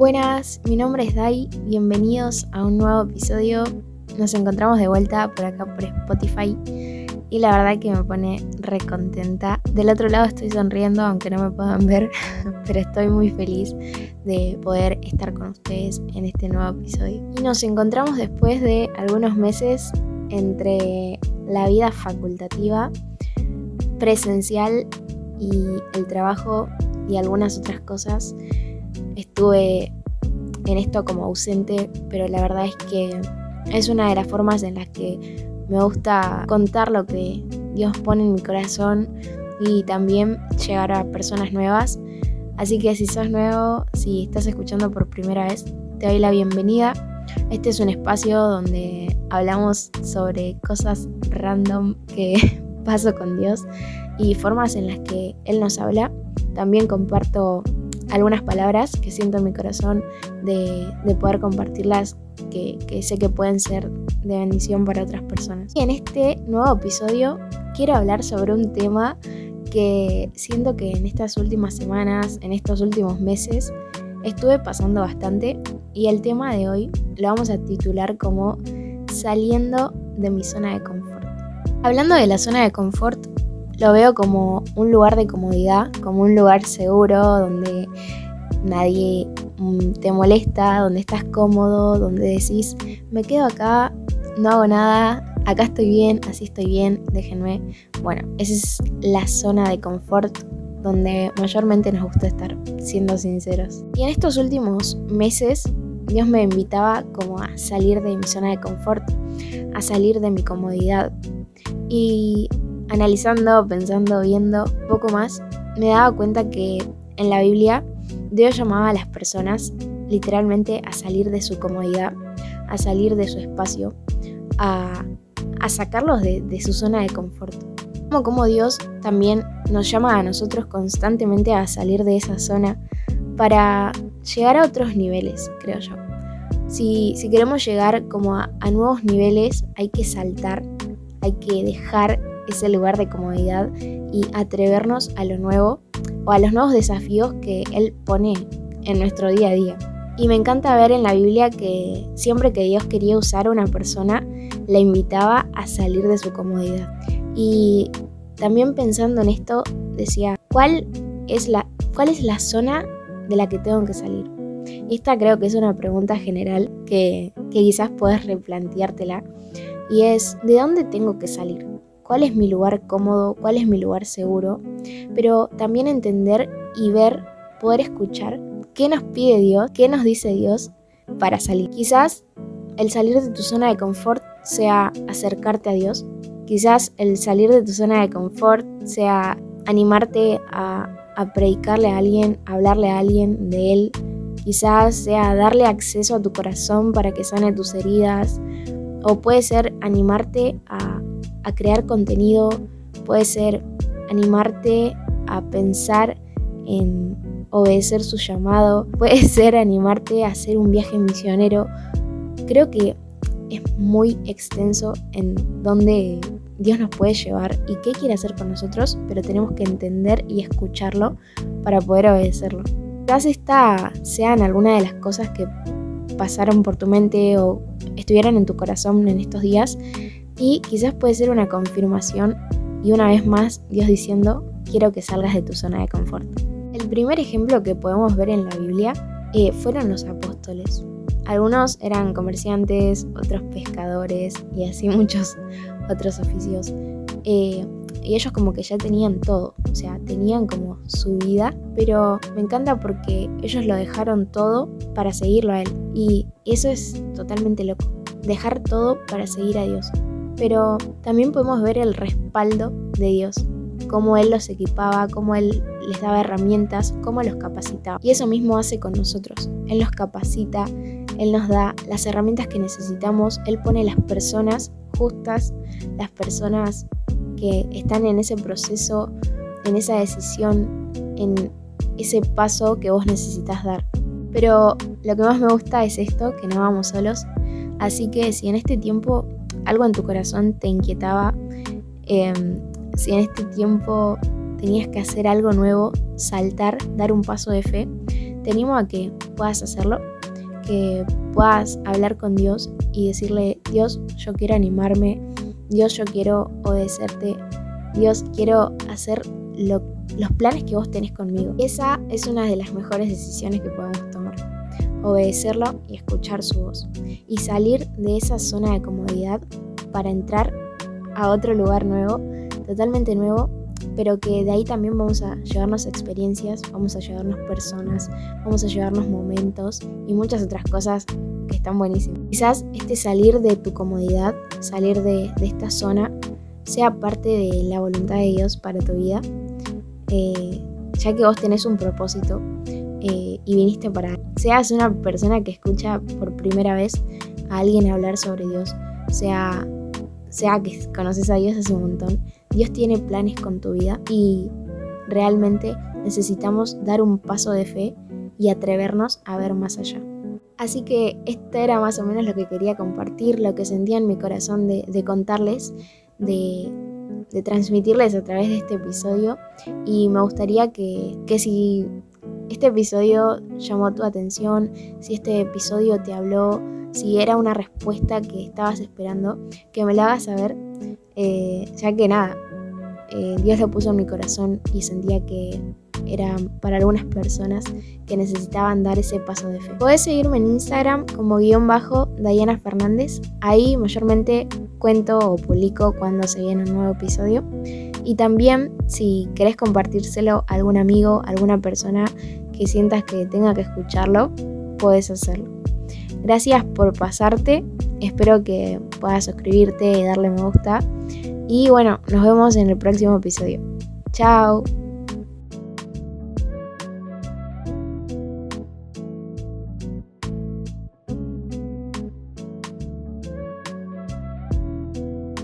Buenas, mi nombre es Dai, bienvenidos a un nuevo episodio. Nos encontramos de vuelta por acá por Spotify y la verdad que me pone recontenta. Del otro lado estoy sonriendo aunque no me puedan ver, pero estoy muy feliz de poder estar con ustedes en este nuevo episodio. Y nos encontramos después de algunos meses entre la vida facultativa, presencial y el trabajo y algunas otras cosas. Estuve en esto como ausente, pero la verdad es que es una de las formas en las que me gusta contar lo que Dios pone en mi corazón y también llegar a personas nuevas. Así que si sos nuevo, si estás escuchando por primera vez, te doy la bienvenida. Este es un espacio donde hablamos sobre cosas random que paso con Dios y formas en las que Él nos habla. También comparto algunas palabras que siento en mi corazón de, poder compartirlas, que, que sé que pueden ser de bendición para otras personas. Y en este nuevo episodio quiero hablar sobre un tema que siento que en estas últimas semanas, en estos últimos meses, estuve pasando bastante y el tema de hoy lo vamos a titular como saliendo de mi zona de confort. Hablando de la zona de confort, lo veo como un lugar de comodidad, como un lugar seguro donde nadie mm, te molesta, donde estás cómodo, donde decís, me quedo acá, no hago nada, acá estoy bien, así estoy bien, déjenme. Bueno, esa es la zona de confort donde mayormente nos gusta estar, siendo sinceros. Y en estos últimos meses, Dios me invitaba como a salir de mi zona de confort, a salir de mi comodidad. Y analizando, pensando, viendo poco más, me daba cuenta que en la Biblia Dios llamaba a las personas literalmente a salir de su comodidad, a salir de su espacio, a, sacarlos de, su zona de confort. Como, Dios también nos llama a nosotros constantemente a salir de esa zona para llegar a otros niveles, creo yo. Si, queremos llegar como a nuevos niveles, hay que saltar, hay que dejar ese lugar de comodidad y atrevernos a lo nuevo o a los nuevos desafíos que Él pone en nuestro día a día. Y me encanta ver en la Biblia que siempre que Dios quería usar a una persona, la invitaba a salir de su comodidad. Y también pensando en esto, decía, ¿cuál es la, cuál es la zona de la que tengo que salir? Esta creo que es una pregunta general que, que quizás puedes replanteártela. Y es, ¿de dónde tengo que salir? ¿Cuál es mi lugar cómodo? ¿Cuál es mi lugar seguro? Pero también entender y ver, poder escuchar ¿Qué nos pide Dios? ¿Qué nos dice Dios para salir? Quizás el salir de tu zona de confort sea acercarte a Dios. Quizás el salir de tu zona de confort sea animarte a, predicarle a alguien, hablarle a alguien de Él. Quizás sea darle acceso a tu corazón para que sane tus heridas. O puede ser animarte a, a crear contenido. Puede ser animarte a pensar en obedecer su llamado, puede ser animarte a hacer un viaje misionero. Creo que es muy extenso en dónde Dios nos puede llevar y qué quiere hacer con nosotros, pero tenemos que entender y escucharlo para poder obedecerlo. Quizás esta sean algunas de las cosas que pasaron por tu mente o estuvieran en tu corazón en estos días y quizás puede ser una confirmación y una vez más Dios diciendo, quiero que salgas de tu zona de confort. El primer ejemplo que podemos ver en la Biblia eh, fueron los apóstoles. Algunos eran comerciantes, otros pescadores y así muchos otros oficios. Eh, y ellos como que ya tenían todo, o sea, tenían como su vida, pero me encanta porque ellos lo dejaron todo para seguirlo a Él. Y eso es totalmente loco, dejar todo para seguir a Dios. Pero también podemos ver el respaldo de Dios cómo Él los equipaba, cómo Él les daba herramientas, cómo los capacitaba. Y eso mismo hace con nosotros. Él nos capacita, Él nos da las herramientas que necesitamos, Él pone las personas justas, las personas que están en ese proceso, en esa decisión, en ese paso que vos necesitas dar. Pero lo que más me gusta es esto, que no vamos solos. Así que si en este tiempo algo en tu corazón te inquietaba, eh, si en este tiempo tenías que hacer algo nuevo, saltar, dar un paso de fe, te animo a que puedas hacerlo, que puedas hablar con Dios y decirle, Dios, yo quiero animarme, Dios, yo quiero obedecerte, Dios, quiero hacer los planes que vos tenés conmigo. Esa es una de las mejores decisiones que podemos tomar. Obedecerlo y escuchar su voz. Y salir de esa zona de comodidad para entrar a otro lugar nuevo, totalmente nuevo, pero que de ahí también vamos a llevarnos experiencias, vamos a llevarnos personas, vamos a llevarnos momentos y muchas otras cosas que están buenísimas. Quizás este salir de tu comodidad, salir de, esta zona, sea parte de la voluntad de Dios para tu vida, eh, ya que vos tenés un propósito eh, y viniste para... Seas una persona que escucha por primera vez a alguien hablar sobre Dios, sea, sea que conoces a Dios hace un montón, Dios tiene planes con tu vida y realmente necesitamos dar un paso de fe y atrevernos a ver más allá. Así que esto era más o menos lo que quería compartir, lo que sentía en mi corazón de, contarles, de, transmitirles a través de este episodio. Y me gustaría que, que si este episodio llamó tu atención, si este episodio te habló, si era una respuesta que estabas esperando, que me la hagas saber, eh, ya que nada, eh, Dios lo puso en mi corazón y sentía que era para algunas personas que necesitaban dar ese paso de fe. Puedes seguirme en Instagram como guion bajo Diana Fernández. Ahí mayormente cuento o publico cuando se viene un nuevo episodio. Y también si querés compartírselo a algún amigo, alguna persona que sientas que tenga que escucharlo, puedes hacerlo. Gracias por pasarte. Espero que puedas suscribirte y darle me gusta. Y bueno, nos vemos en el próximo episodio. Chao.